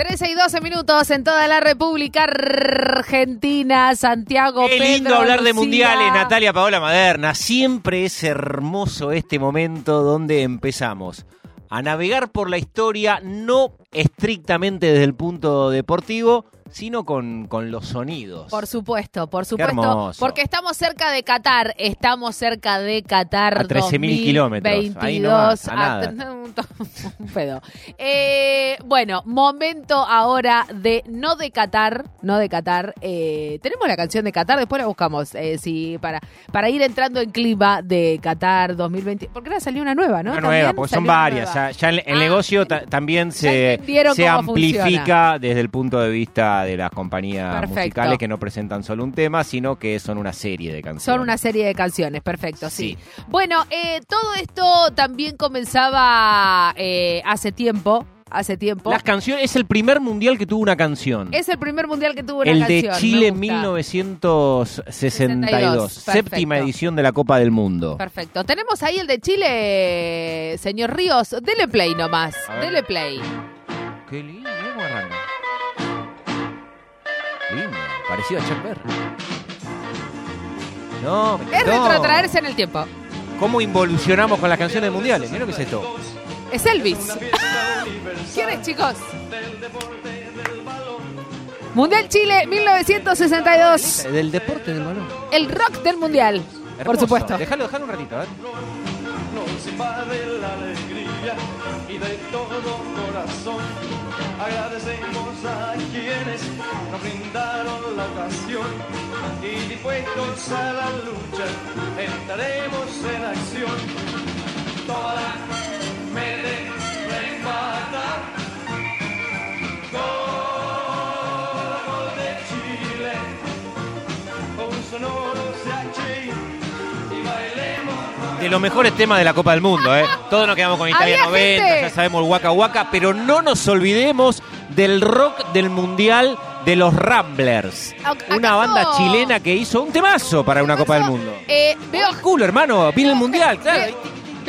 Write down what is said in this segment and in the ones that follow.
13 y 12 minutos en toda la República Argentina, Santiago, Qué lindo Pedro, hablar de mundiales, Natalia Paola Maderna. Siempre es hermoso este momento donde empezamos a navegar por la historia, no estrictamente desde el punto deportivo, sino con, con los sonidos. Por supuesto, por supuesto. Porque estamos cerca de Qatar. Estamos cerca de Qatar. A 13.000 kilómetros. 2022. Ahí a nada. un pedo. Eh, bueno, momento ahora de no de Qatar. No de Qatar. Eh, Tenemos la canción de Qatar, después la buscamos. eh, sí, para, para ir entrando en clima de Qatar 2020. Porque ahora salió una nueva, ¿no? Una También nueva, porque son salió varias. Ya, ya el, el Ah, negocio también se, se amplifica funciona. desde el punto de vista de las compañías Perfecto. musicales que no presentan solo un tema, sino que son una serie de canciones. Son una serie de canciones, perfecto, sí. Sí. Bueno, eh, todo esto también comenzaba eh, hace tiempo, hace tiempo. Las canciones es el primer mundial que tuvo una canción. Es el primer mundial que tuvo una el canción. de me Chile gusta. 1962, séptima edición de la Copa del Mundo. Perfecto. Tenemos ahí el de Chile, señor Ríos. Dele play nomás. Dele play. Qué lindo, mirá cómo arranca. Parecido a Chuck Berry. No, me Es retrotraerse en el tiempo. ¿Cómo involucionamos con las canciones mundiales? Mira lo que es esto. Es Elvis. ¿Quién es, chicos? Mundial Chile 1962. Del deporte del balón. El rock del mundial. Por supuesto. Déjalo, déjalo un ratito, a ver. nos invade la alegría y de todo corazón agradecemos a quienes nos brindaron la ocasión y dispuestos a la lucha entraremos en acción. Toda me De los mejores temas de la Copa del Mundo, ¿eh? Todos nos quedamos con Italia Había 90, gente. ya sabemos el Waka Waka, pero no nos olvidemos del rock del Mundial de los Ramblers. ¿Acaso- Una banda chilena que hizo un temazo para una Copa del Mundo. Eh, veo, Culo, hermano, viene el Mundial, claro.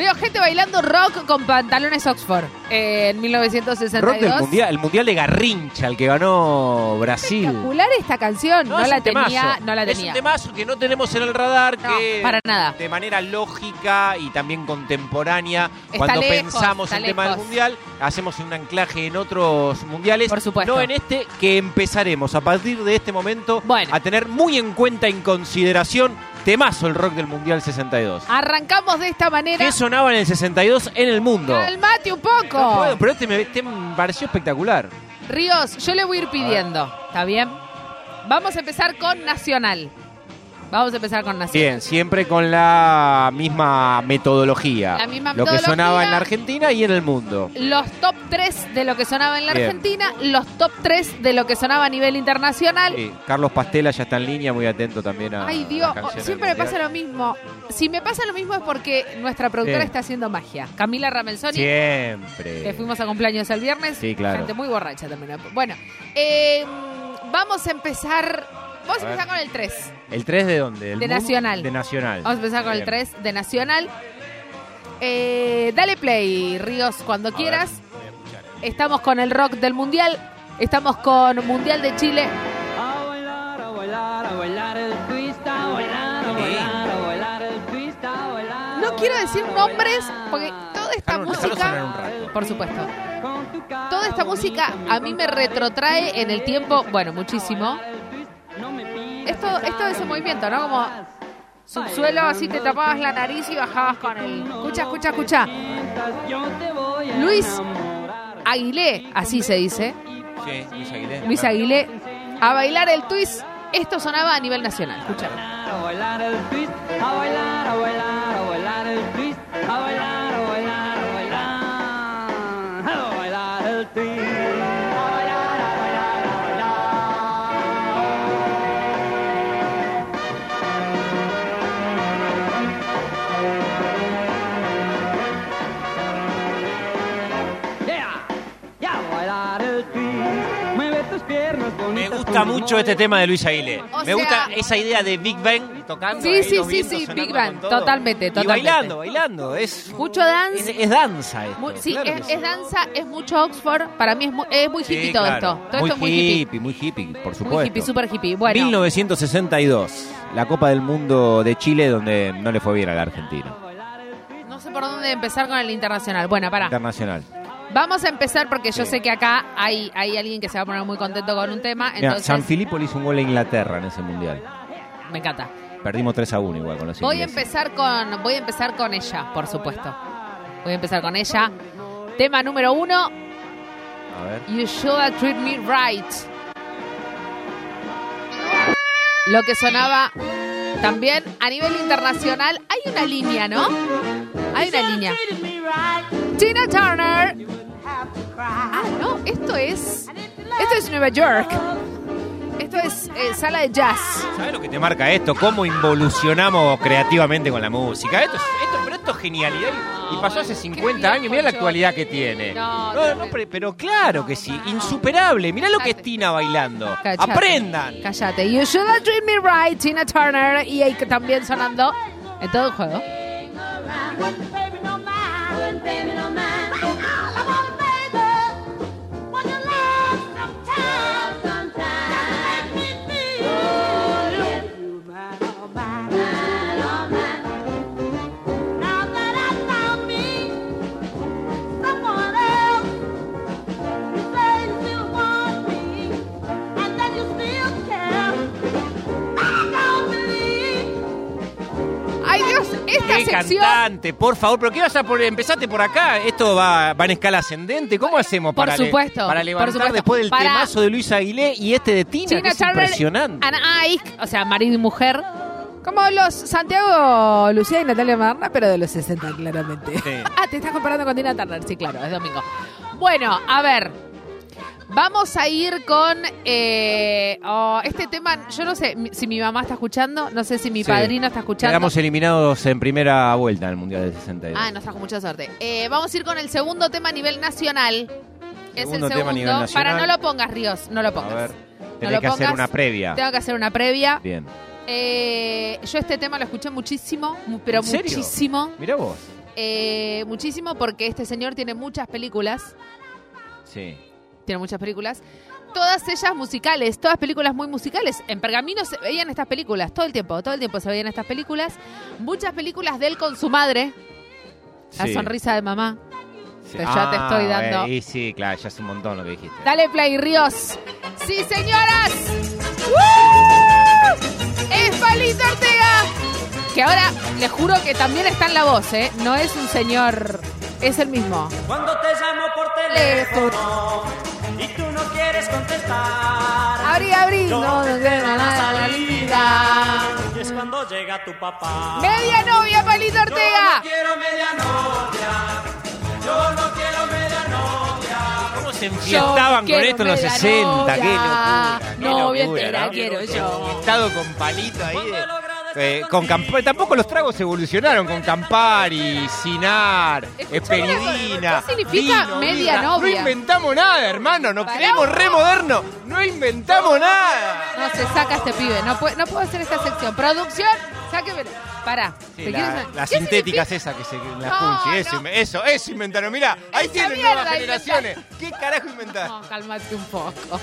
Ve- Veo gente bailando rock con pantalones Oxford eh, en 1962. Rock del Mundial, el Mundial de Garrincha, el que ganó Brasil. Espectacular esta canción. No, es la un temazo. tenía, no la Es tenía. un temazo que no tenemos en el radar, No, que para nada. de manera lógica y también contemporánea, Está cuando lejos, pensamos está el tema del lejos. mundial, hacemos un anclaje en otros mundiales. Por supuesto. No en este, que empezaremos a partir de este momento Bueno. a tener muy en cuenta, en consideración, temazo el rock del mundial 62. Arrancamos de esta manera. ¿Qué sonaba en el 62 en el mundo? Calmate un No poco. puedo, pero este me, este me pareció espectacular. Ríos, yo le voy a ir pidiendo. ¿Está bien? Vamos a empezar con Nacional. Vamos a empezar con Nacional. Bien, siempre con la misma metodología. La misma Lo que sonaba en la Argentina y en el mundo. Los top 3 de lo que sonaba en la Bien. Argentina, los top 3 de lo que sonaba a nivel internacional. Sí, Carlos Pastela ya está en línea, muy atento también a. Ay, Dios, canciones siempre me pasa lo mismo. Si me pasa lo mismo es porque nuestra productora está haciendo magia. Camila Ramenzoni, Siempre. que fuimos a cumpleaños el viernes. Sí, claro. Gente muy borracha también. Bueno, eh, vamos a empezar. Vamos a, ver. empezar con el 3. ¿El 3 de dónde? ¿Del De? Nacional. De Nacional. Vamos a empezar con el Bien. 3 de Nacional. Eh, dale play, Ríos, cuando A quieras. ver. Estamos con el rock del Mundial. Estamos con Mundial de Chile. A bailar, a bailar, a bailar el twist, a bailar, a bailar, a bailar el twist, a bailar. No quiero decir nombres porque toda esta música, por supuesto, toda esta música a mí me retrotrae en el tiempo, bueno, muchísimo. Esto, esto de ese movimiento, ¿no? Como subsuelo, así te tapabas la nariz y bajabas con el. Escucha, escucha, escucha. Luis Aguilé, así se dice. Sí, Luis Aguilera. Luis Aguilé, a bailar el twist. Esto sonaba a nivel nacional. Escucha. A bailar el twist, a bailar, a bailar gusta gusta mucho este tema de Luis Aguilé. O Me sea- gusta esa idea de Big Bang tocando. Sí, sí, sí, sí, Big Bang, totalmente, Y bailando, bailando. Es, Mucho dance. es, es danza esto. Mu- sí, claro es, que sí. es danza, es mucho Oxford. Para mí es muy, es muy Sí, hippie todo claro. esto. Todo muy esto es hippie. muy hippie, por supuesto. Muy hippie, super hippie. Bueno, 1962, la Copa del Mundo de Chile, donde no le fue bien a la Argentina. no sé por dónde empezar con el internacional. Bueno, pará. Internacional. Vamos a empezar porque yo sé que acá hay, hay alguien que se va a poner muy contento con un tema. Mira, San Filippo le hizo un gol a Inglaterra en ese mundial. me encanta. Perdimos 3 a 1 igual con los Voy a empezar con, voy a empezar con ella, por supuesto. Voy a empezar con ella. Tema número uno, A ver. You Should Treat Me Right. Lo que sonaba también a nivel internacional. Hay una línea, ¿no? Hay una línea. Tina Turner. Ah, no, esto es. Esto es Nueva York. Esto es eh, sala de jazz. ¿Sabes lo que te marca esto? ¿Cómo involucionamos creativamente con la música? Esto, es- esto, pero esto es genialidad y- pasó hace 50 años. Mira la actualidad que tiene. No, No, no, pero, pero claro que sí, insuperable. Mirá lo que es Tina bailando. Cállate. Aprendan. Cállate. You should have treated me right, Tina Turner. Y ahí que también sonando en todo el juego. ¡Qué cantante! Por favor, ¿pero qué vas a poner? Empezaste por acá. ¿Esto va, va en escala ascendente? ¿Cómo hacemos Por para, le- supuesto, para por levantar supuesto. después del Para- temazo de Luis Aguilé y este de Tina? que Tina es impresionante. Ana Ike, o sea, marido y mujer. Como los Santiago, Lucía y Natalia Marna, pero de los 60, claramente. Sí. Ah, te estás comparando con Tina Turner, sí, claro, es domingo. Bueno, a ver. Vamos a ir con eh, oh, este tema. Yo no sé si mi mamá está escuchando, no sé si mi Sí. padrino está escuchando. Quedamos eliminados en primera vuelta en el Mundial del 62. Ah, nos trajo mucha suerte. Eh, vamos a ir con el segundo tema a nivel nacional. es Segundo el tema a segundo. nivel nacional. Para no lo pongas, Ríos, no lo a pongas. ver, No tenés lo que hacer una previa. Tengo que hacer una previa. Bien. Eh, yo este tema lo escuché muchísimo, mu- pero muchísimo. Mirá vos. Eh, muchísimo porque este señor tiene muchas películas. Sí. Tiene muchas películas. Todas ellas musicales, todas películas muy musicales. En Pergamino se veían estas películas, todo el tiempo, todo el tiempo se veían estas películas. Muchas películas de él con su madre. La Sí. sonrisa de mamá. Sí. que ya te Ah, estoy dando. eh, y sí, claro, ya es un montón lo que dijiste. Dale play, Ríos. Sí, señoras. ¡Woo! Palito Ortega. Que ahora le juro que también está en la voz, ¿eh? No es un señor, es el mismo. Cuando te llamo por teléfono y tú no quieres contestar. Abrí, abrí. No, no te la salida. Y es cuando llega tu papá. Media novia, Palito Yo no Ortega. quiero media novia. Yo no quiero media novia. ¿Cómo se enfiestaban con esto en los media 60? ¡Qué novia. locura! qué Novia entera ¿no? quiero yo. Estado con palito ahí. de- eh, con Camp- tampoco los tragos evolucionaron con Campari, cosa, Esperidina. ¿qué significa vino, media novia? No inventamos nada, hermano. Nos Pará creemos un re poco. modernos. No inventamos nada. No, se saca este pibe. No, puedo- no puedo hacer esta sección. Producción, sáqueme. Pará. Sí, ¿te la- quieres- las ¿Qué sintéticas significa? esas que se la No, punchi, eso, no. eso, eso inventaron. Mirá, ahí Esa tienen mierda nuevas generaciones. ¿Qué carajo inventaron? No, cálmate un poco.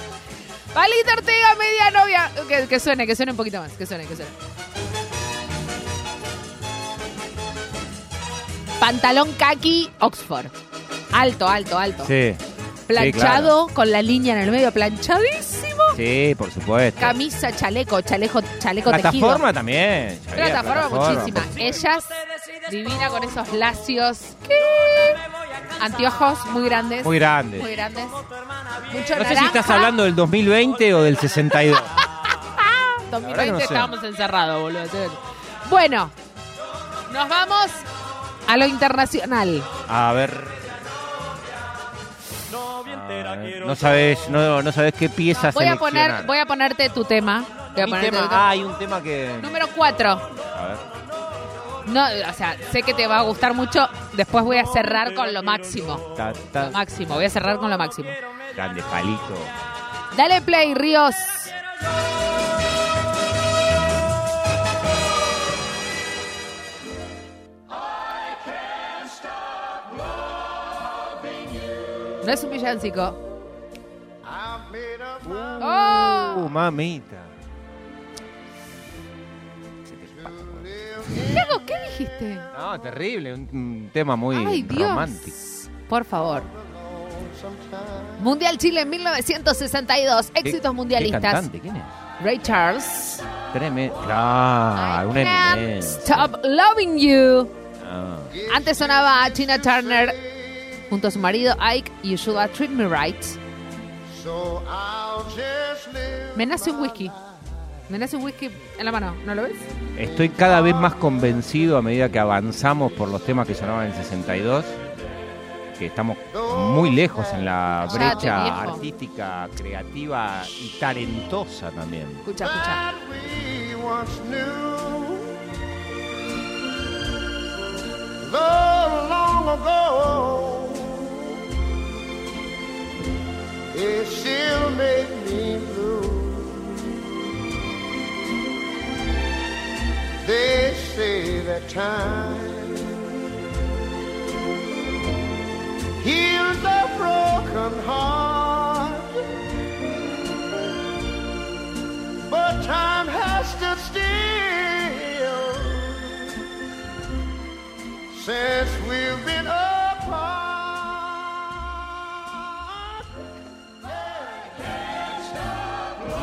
Palito Ortega, media novia. Que, que suene, que suene un poquito más. Que suene, que suene. Pantalón kaki, Oxford. Alto, alto, alto. Sí. Planchado, con la línea en el medio, planchadísimo. Sí, por supuesto. Camisa, chaleco, chaleco, chaleco Plataforma tejido. también. ya había Plataforma muchísima. Ellas, divina con esos lacios. ¿Qué? Anteojos muy grandes. Muy grande. Muy grandes. Mucho No sé naranja. si estás hablando del 2020 o del 62. 2020 verdad que no sé. estábamos encerrados, boludo. Bueno, nos vamos a lo internacional. A ver. Novia entera quiero No sabes, no, no sabes qué pieza Voy a poner, voy a ponerte tu tema. Voy a ponerte tema- tu tema. ah, hay un tema que. Número 4. A ver. No, o sea, sé que te va a gustar mucho. Después voy a cerrar con lo máximo. Lo máximo, voy a cerrar con lo máximo. Grande palito. Dale play, Ríos. No es un villancico. Uh, oh. Mamita. Diego, ¿qué dijiste? No, terrible, un, un tema muy Ay, Dios. romántico. Por favor. Mundial Chile en 1962. ¿Qué- Éxitos ¿Qué mundialistas. cantante? ¿Quién es? Ray Charles. Tremendo. Claro, una can't. Stop loving you. Ah. Antes sonaba a Tina Turner junto a su marido Ike. You should treat me right. Me nace un whisky. Me nace un whisky en la mano. ¿No lo ves? Estoy cada vez más convencido a medida que avanzamos por los temas que sonaban en 62, que estamos muy lejos en la Cállate, brecha viejo. artística, creativa y talentosa también. Escucha, escucha. Time heals a broken heart. But time has stood still since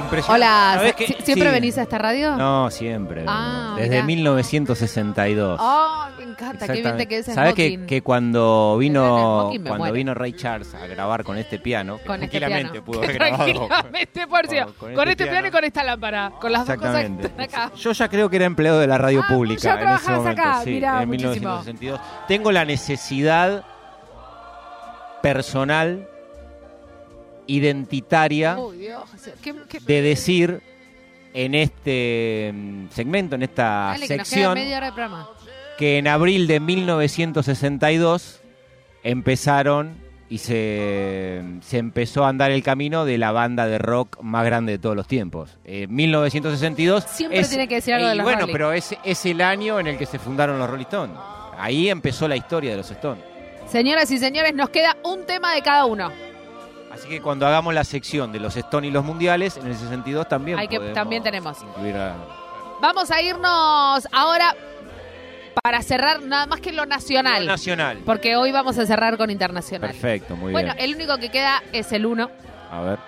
Impresionante. Hola, ¿Sabés ¿sie- qué? ¿siempre Sí. venís a esta radio? No, siempre. Ah, Desde mirá. 1962. Oh, me encanta, qué bien te quedes en ¿Sabes que, que cuando vino cuando muero. vino Ray Charles a grabar con este piano, que Con este tranquilamente piano. pudo haber grabado Tranquilamente, por cierto, con- con, con este este piano y con esta lámpara. Con las dos cosas que están acá. Yo ya creo que era empleado de la radio Ah, pública ya en ese momento, acá, sí, mirá, en muchísimo. 1962. Tengo la necesidad personal, identitaria, Uy, Dios. ¿Qué, qué- de decir en este mm, segmento, en esta Dale, sección, que en abril de 1962 empezaron y se, se empezó a andar el camino de la banda de rock más grande de todos los tiempos. Eh, 1962 Siempre tiene que decir algo de los Bueno, Rolling. pero es, es el año en el que se fundaron los Rolling Stones. Ahí empezó la historia de los Stones. Señoras y señores, nos queda un tema de cada uno. Así que cuando hagamos la sección de los Stone y los mundiales, en el 62 también. Hay que, también tenemos. Vamos a irnos ahora para cerrar nada más que lo nacional. Lo nacional. Porque hoy vamos a cerrar con internacional. Perfecto, muy bien. Bueno, el único que queda es el 1. A ver.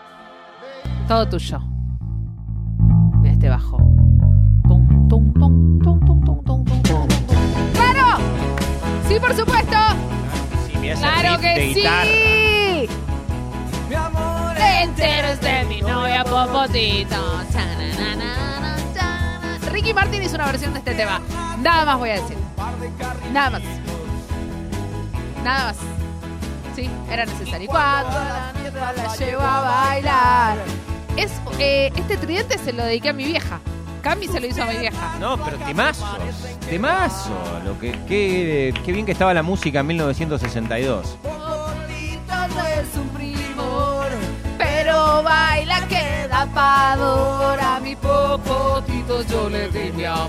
Todo tuyo. Mira este bajo. ¡Claro! ¡Sí, por supuesto! Ah, ¡Claro que sí! Mi amor Entero es de mi novia Popotito. Ricky Martin hizo una versión de este tema. Nada más voy a decir. Nada más. Nada más. Sí, era necesario. Cuando la mierda la llevo a bailar. Es, eh, este tridente se lo dediqué a mi vieja. Cami se lo hizo a mi vieja. No, pero temazos, temazo. Lo que, qué, qué bien que estaba la música en 1962. Pavor. A mi popotito yo le di mi amor.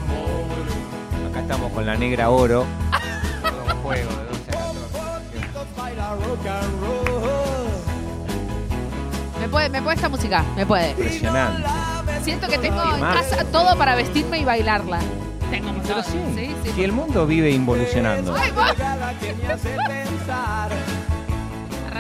Acá estamos con la negra oro. Un juego de 12 a 14. ¿Me puede, ¿Me puede esta música? Me puede. Impresionante. Siento que tengo en casa todo para vestirme y bailarla. Tengo mucho. Pero sí, sí, sí. si el mundo vive involucionando. Ay,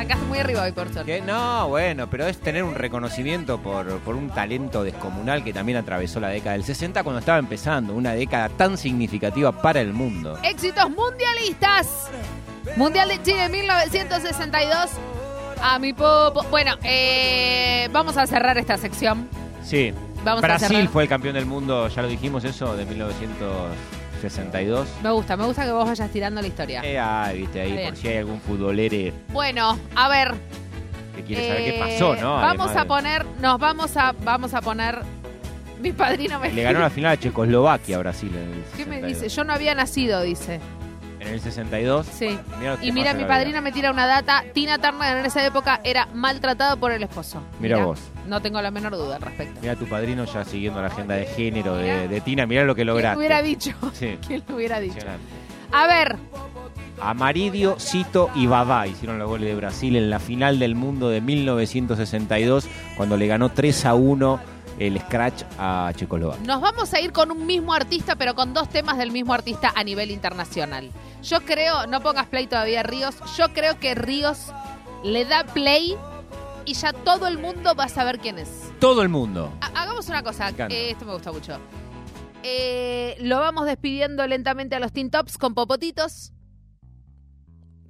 arrancaste muy arriba hoy, por suerte. No, bueno, pero es tener un reconocimiento por, por un talento descomunal que también atravesó la década del 60 cuando estaba empezando, una década tan significativa para el mundo. Éxitos mundialistas. Mundial de Chile 1962. A mi popo. Bueno, eh, vamos a cerrar esta sección. Sí. Vamos a Brasil fue el campeón del mundo, ya lo dijimos eso, de 1962. Me gusta, me gusta que vos vayas tirando la historia. Eh, ay, viste ahí, por si hay algún futbolere Bueno, a ver. que quiere saber eh, qué pasó, ¿no? Vamos Además a de- poner, nos vamos a, vamos a poner. Mi padrino me Le ganó la final a Checoslovaquia a Brasil en el ¿Qué me 62. dice? Yo no había nacido, dice. En el 62. Sí. Mirá Y mira, mi padrina me tira una data. Tina Turner en esa época era maltratado por el esposo. Mirá vos. No tengo la menor duda al respecto. Mira tu padrino ya siguiendo la agenda de género de, Tina, mirá lo que ¿Quién lograste. lo hubiera dicho? Sí. ¿Quién lo hubiera dicho? A ver, Amaridio, Cito y Babá hicieron los goles de Brasil en la final del mundo de 1962, cuando le ganó 3 a 1 el Scratch a Checoslovaquia. Nos vamos a ir con un mismo artista, pero con dos temas del mismo artista a nivel internacional. Yo creo, no pongas play todavía Ríos, yo creo que Ríos le da play y ya todo el mundo va a saber quién es. Todo el mundo. Ha- hagamos una cosa, Me eh, esto me gusta mucho. Eh, lo vamos despidiendo lentamente a los Teen Tops con popotitos.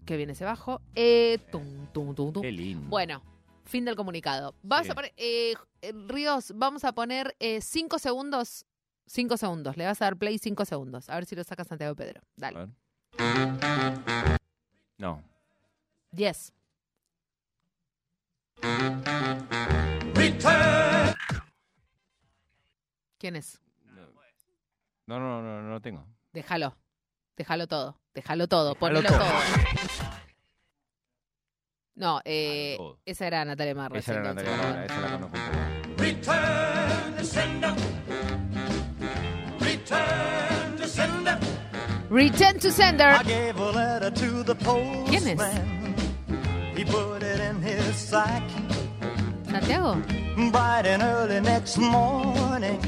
Que viene ese bajo. Eh, tum, tum, tum, tum. Qué lindo. Bueno, fin del comunicado. Vamos Sí. a poner, eh, eh, Ríos, vamos a poner eh, cinco segundos. Cinco segundos. Le vas a dar play cinco segundos. A ver si lo saca Santiago Pedro. A Dale. ver. No. Yes. ¿Quién es? No, no, no, no lo tengo. Déjalo. Déjalo todo. Déjalo todo. Déjalo Ponelo todo. todo. No, eh, Déjalo todo. esa era Natalia Marra. Esa era Natalia ¿no? Mora, esa la conozco un poco. Return to sender. Return to sender. Return to sender. I gave a letter to the ¿Quién es? He put it in his sack. ¿Santiago? Bright and early next morning,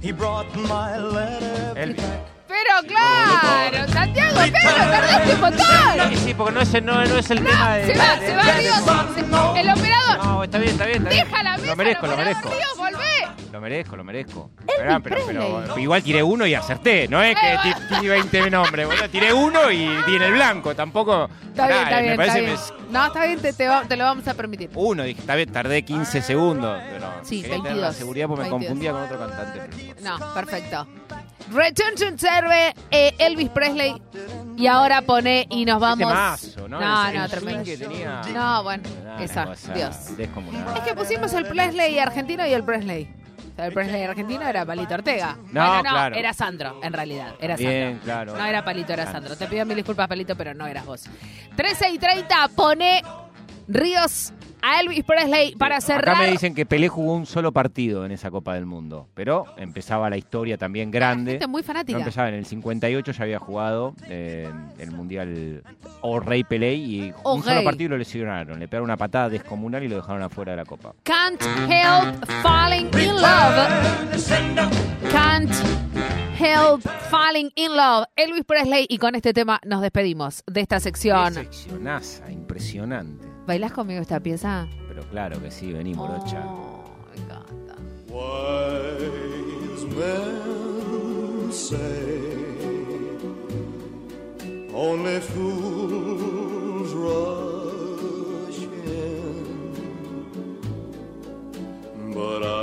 he brought my letter Elvis. back. Pero claro, Santiago, pero tardaste un montón. Sí, porque no es el, no, no es el tema de. Se va, de- se va Ríos. Se- El operador. No, está bien, está bien. Está bien. Deja la mesa. Lo merezco, el lo operador, merezco. Ríos, volvé. Lo merezco, lo merezco. Pero, pero, pero, igual tiré uno y acerté. No es que Eh, ti- ti 20 nombres, boludo. Tiré uno y di en el blanco. Tampoco. Está bien, está me bien, parece está que bien. No, está bien, te, te va- te lo vamos a permitir. Uno, dije, está bien, tardé 15 segundos. Pero Sí, quería tener 22, la seguridad porque me 22. confundía con otro cantante. pero no importa. No, perfecto. Return to Serve, eh, Elvis Presley. Y ahora pone y nos vamos. temazo, ¿no? No, El- no, tremendo. swing que tenía. No, bueno, Una esa. cosa Dios. descomunal. Es que pusimos el Presley argentino y el Presley. O sea, el Presley argentino era Palito Ortega. No, Bueno, no, claro. era Sandro, en realidad. Era Bien, Sandro. claro. No era Palito, era Sandro. Te pido mil disculpas, Palito, pero no eras vos. 13 y 30, pone Ríos a Elvis Presley para cerrar. Acá me dicen que Pelé jugó un solo partido en esa Copa del Mundo, pero empezaba la historia también grande. Gente muy No fanática. empezaba en el 58, ya había jugado eh, el Mundial O Rey Pelé y O un solo partido lo lesionaron. Le pegaron una patada descomunal y lo dejaron afuera de la Copa. Can't help falling in love. Can't help falling in love. Elvis Presley. Y con este tema nos despedimos de esta sección. Seccionaza, impresionante. ¿Bailás conmigo esta pieza? Pero claro que sí, vení, morocha. Oh, me encanta. Wise men say only fools rush in, but I